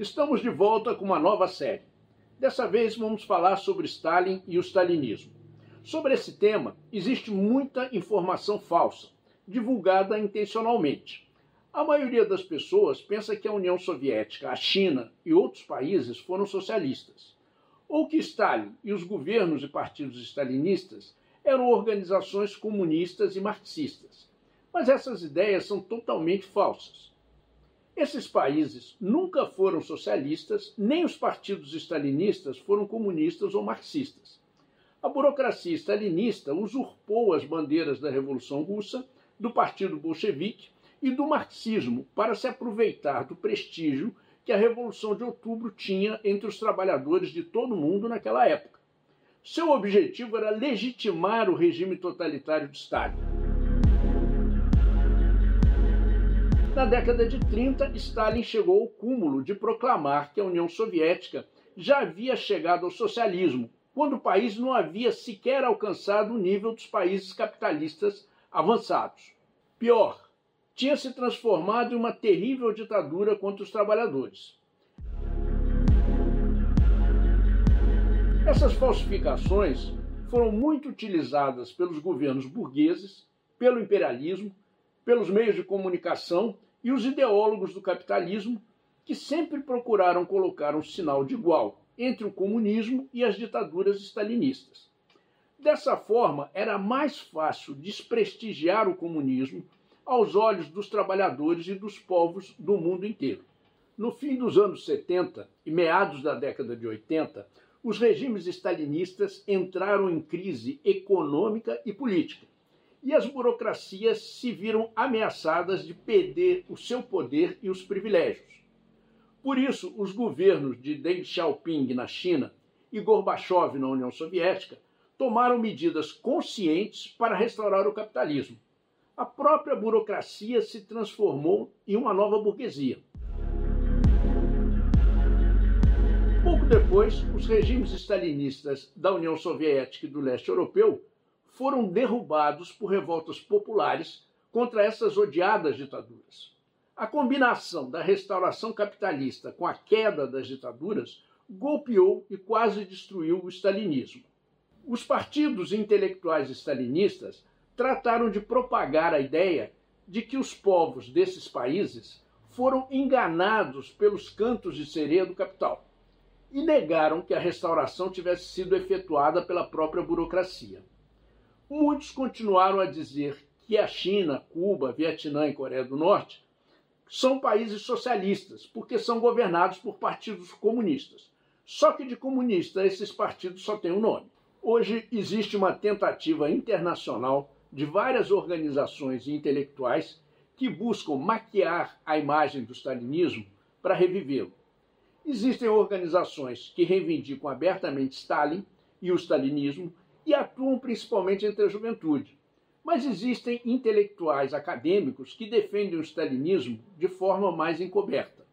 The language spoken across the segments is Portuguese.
Estamos de volta com uma nova série. Dessa vez vamos falar sobre Stalin e o stalinismo. Sobre esse tema, existe muita informação falsa, divulgada intencionalmente. A maioria das pessoas pensa que a União Soviética, a China e outros países foram socialistas, ou que Stalin e os governos e partidos stalinistas eram organizações comunistas e marxistas. Mas essas ideias são totalmente falsas. Esses países nunca foram socialistas, nem os partidos stalinistas foram comunistas ou marxistas. A burocracia stalinista usurpou as bandeiras da Revolução Russa, do Partido Bolchevique e do marxismo para se aproveitar do prestígio que a Revolução de Outubro tinha entre os trabalhadores de todo o mundo naquela época. Seu objetivo era legitimar o regime totalitário de Stalin. Na década de 30, Stalin chegou ao cúmulo de proclamar que a União Soviética já havia chegado ao socialismo, quando o país não havia sequer alcançado o nível dos países capitalistas avançados. Pior, tinha se transformado em uma terrível ditadura contra os trabalhadores. Essas falsificações foram muito utilizadas pelos governos burgueses, pelo imperialismo, pelos meios de comunicação e os ideólogos do capitalismo, que sempre procuraram colocar um sinal de igual entre o comunismo e as ditaduras stalinistas. Dessa forma, era mais fácil desprestigiar o comunismo aos olhos dos trabalhadores e dos povos do mundo inteiro. No fim dos anos 70 e meados da década de 80, os regimes stalinistas entraram em crise econômica e política, e as burocracias se viram ameaçadas de perder o seu poder e os privilégios. Por isso, os governos de Deng Xiaoping na China e Gorbachev na União Soviética tomaram medidas conscientes para restaurar o capitalismo a própria burocracia se transformou em uma nova burguesia. Pouco depois, os regimes stalinistas da União Soviética e do leste europeu foram derrubados por revoltas populares contra essas odiadas ditaduras. A combinação da restauração capitalista com a queda das ditaduras golpeou e quase destruiu o stalinismo. Os partidos intelectuais stalinistas trataram de propagar a ideia de que os povos desses países foram enganados pelos cantos de sereia do capital e negaram que a restauração tivesse sido efetuada pela própria burocracia. Muitos continuaram a dizer que a China, Cuba, Vietnã e Coreia do Norte são países socialistas, porque são governados por partidos comunistas. Só que de comunista esses partidos só têm um nome. Hoje existe uma tentativa internacional de várias organizações e intelectuais que buscam maquiar a imagem do stalinismo para revivê-lo. Existem organizações que reivindicam abertamente Stalin e o stalinismo e atuam principalmente entre a juventude. Mas existem intelectuais acadêmicos que defendem o stalinismo de forma mais encoberta.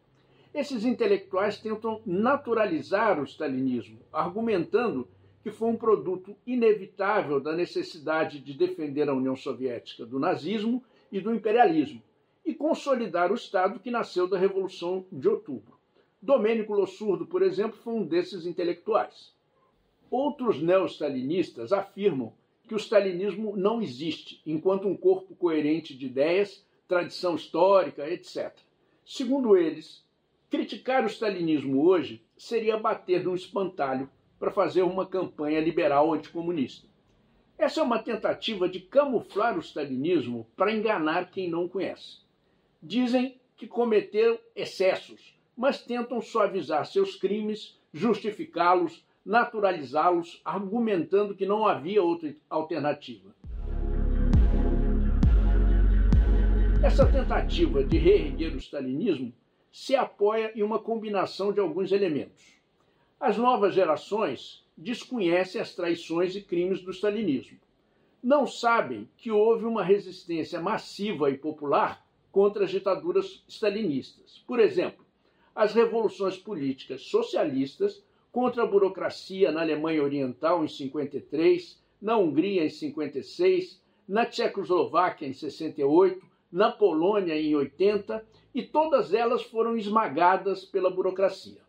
Esses intelectuais tentam naturalizar o stalinismo, argumentando que foi um produto inevitável da necessidade de defender a União Soviética do nazismo e do imperialismo e consolidar o Estado que nasceu da Revolução de Outubro. Domênico Lossurdo, por exemplo, foi um desses intelectuais. Outros neo-stalinistas afirmam que o stalinismo não existe enquanto um corpo coerente de ideias, tradição histórica, etc. Segundo eles, criticar o stalinismo hoje seria bater num espantalho para fazer uma campanha liberal anticomunista. Essa é uma tentativa de camuflar o stalinismo para enganar quem não conhece. Dizem que cometeram excessos, mas tentam suavizar seus crimes, justificá-los, naturalizá-los, argumentando que não havia outra alternativa. Essa tentativa de reerguer o stalinismo se apoia em uma combinação de alguns elementos. As novas gerações desconhecem as traições e crimes do stalinismo. Não sabem que houve uma resistência massiva e popular contra as ditaduras stalinistas. Por exemplo, as revoluções políticas socialistas contra a burocracia na Alemanha Oriental em 53, na Hungria em 56, na Tchecoslováquia em 68, na Polônia em 80 e todas elas foram esmagadas pela burocracia.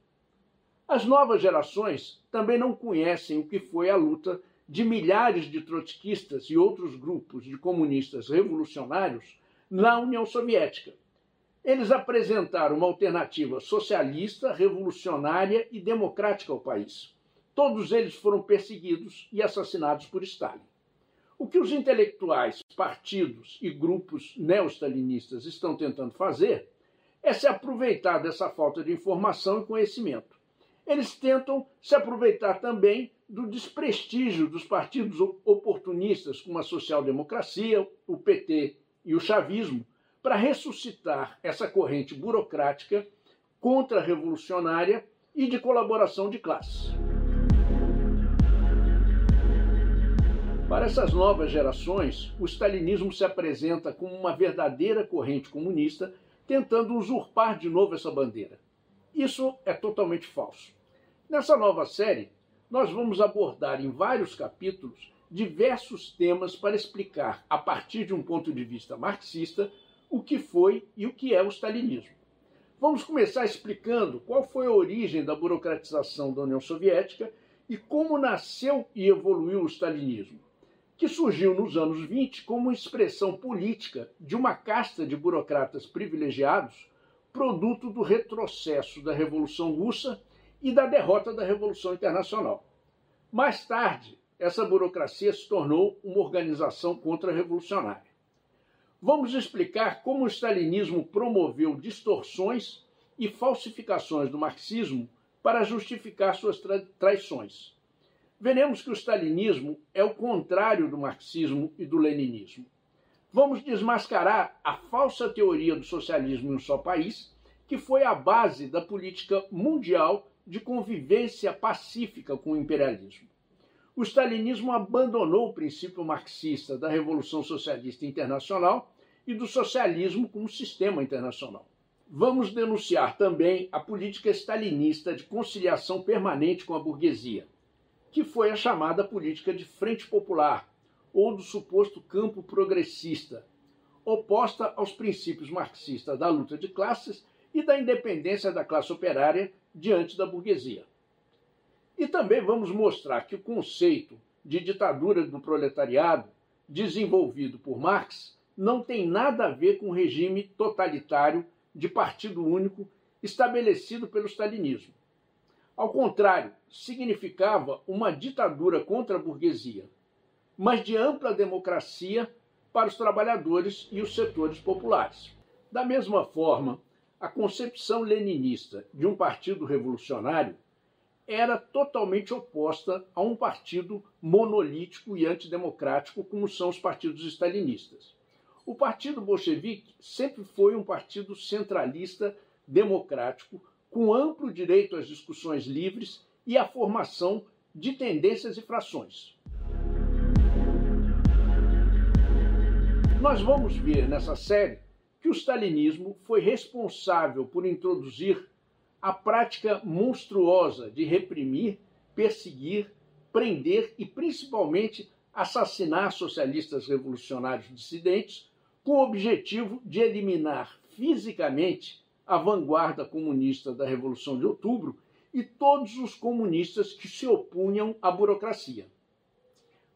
As novas gerações também não conhecem o que foi a luta de milhares de trotskistas e outros grupos de comunistas revolucionários na União Soviética. Eles apresentaram uma alternativa socialista, revolucionária e democrática ao país. Todos eles foram perseguidos e assassinados por Stalin. O que os intelectuais, partidos e grupos neo-stalinistas estão tentando fazer é se aproveitar dessa falta de informação e conhecimento. Eles tentam se aproveitar também do desprestígio dos partidos oportunistas, como a social-democracia, o PT e o chavismo, para ressuscitar essa corrente burocrática contra-revolucionária e de colaboração de classes. Para essas novas gerações, o stalinismo se apresenta como uma verdadeira corrente comunista tentando usurpar de novo essa bandeira. Isso é totalmente falso. Nessa nova série, nós vamos abordar em vários capítulos diversos temas para explicar, a partir de um ponto de vista marxista, o que foi e o que é o stalinismo. Vamos começar explicando qual foi a origem da burocratização da União Soviética e como nasceu e evoluiu o stalinismo que surgiu nos anos 20 como expressão política de uma casta de burocratas privilegiados, produto do retrocesso da Revolução Russa e da derrota da Revolução Internacional. Mais tarde, essa burocracia se tornou uma organização contra-revolucionária. Vamos explicar como o stalinismo promoveu distorções e falsificações do marxismo para justificar suas tra traições veremos que o stalinismo é o contrário do marxismo e do leninismo. Vamos desmascarar a falsa teoria do socialismo em um só país, que foi a base da política mundial de convivência pacífica com o imperialismo. O stalinismo abandonou o princípio marxista da Revolução Socialista Internacional e do socialismo como sistema internacional. Vamos denunciar também a política stalinista de conciliação permanente com a burguesia que foi a chamada política de frente popular, ou do suposto campo progressista, oposta aos princípios marxistas da luta de classes e da independência da classe operária diante da burguesia. E também vamos mostrar que o conceito de ditadura do proletariado, desenvolvido por Marx, não tem nada a ver com o regime totalitário de partido único estabelecido pelo stalinismo. Ao contrário, significava uma ditadura contra a burguesia, mas de ampla democracia para os trabalhadores e os setores populares. Da mesma forma, a concepção leninista de um partido revolucionário era totalmente oposta a um partido monolítico e antidemocrático como são os partidos stalinistas. O Partido Bolchevique sempre foi um partido centralista democrático com amplo direito às discussões livres e à formação de tendências e frações. Nós vamos ver nessa série que o stalinismo foi responsável por introduzir a prática monstruosa de reprimir, perseguir, prender e principalmente assassinar socialistas revolucionários dissidentes com o objetivo de eliminar fisicamente a vanguarda comunista da Revolução de Outubro e todos os comunistas que se opunham à burocracia.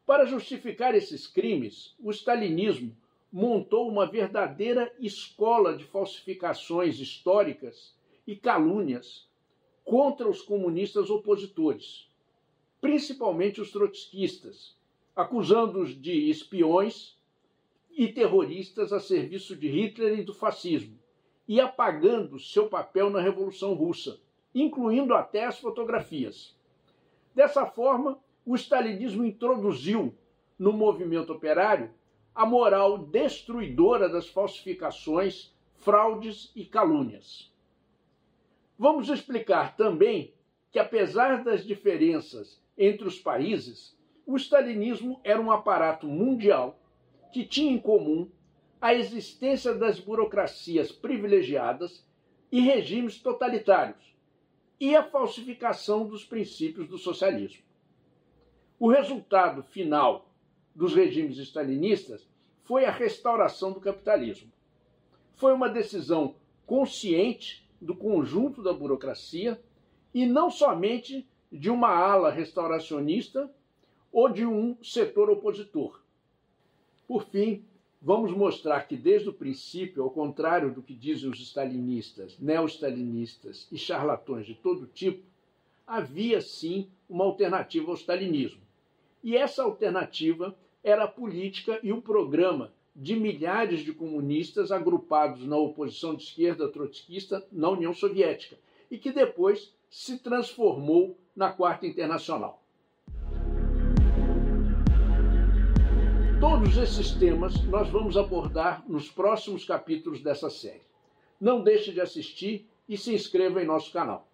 Para justificar esses crimes, o stalinismo montou uma verdadeira escola de falsificações históricas e calúnias contra os comunistas opositores, principalmente os trotskistas, acusando-os de espiões e terroristas a serviço de Hitler e do fascismo, e apagando seu papel na Revolução Russa, incluindo até as fotografias. Dessa forma, o stalinismo introduziu no movimento operário a moral destruidora das falsificações, fraudes e calúnias. Vamos explicar também que, apesar das diferenças entre os países, o stalinismo era um aparato mundial que tinha em comum a existência das burocracias privilegiadas e regimes totalitários e a falsificação dos princípios do socialismo. O resultado final dos regimes stalinistas foi a restauração do capitalismo. foi uma decisão consciente do conjunto da burocracia e não somente de uma ala restauracionista ou de um setor opositor. Por fim, vamos mostrar que desde o princípio, ao contrário do que dizem os stalinistas, neo-stalinistas e charlatões de todo tipo, havia sim uma alternativa ao stalinismo. E essa alternativa era a política e o programa de milhares de comunistas agrupados na oposição de esquerda trotskista na União Soviética e que depois se transformou na Quarta Internacional. Todos esses temas nós vamos abordar nos próximos capítulos dessa série. Não deixe de assistir e se inscreva em nosso canal.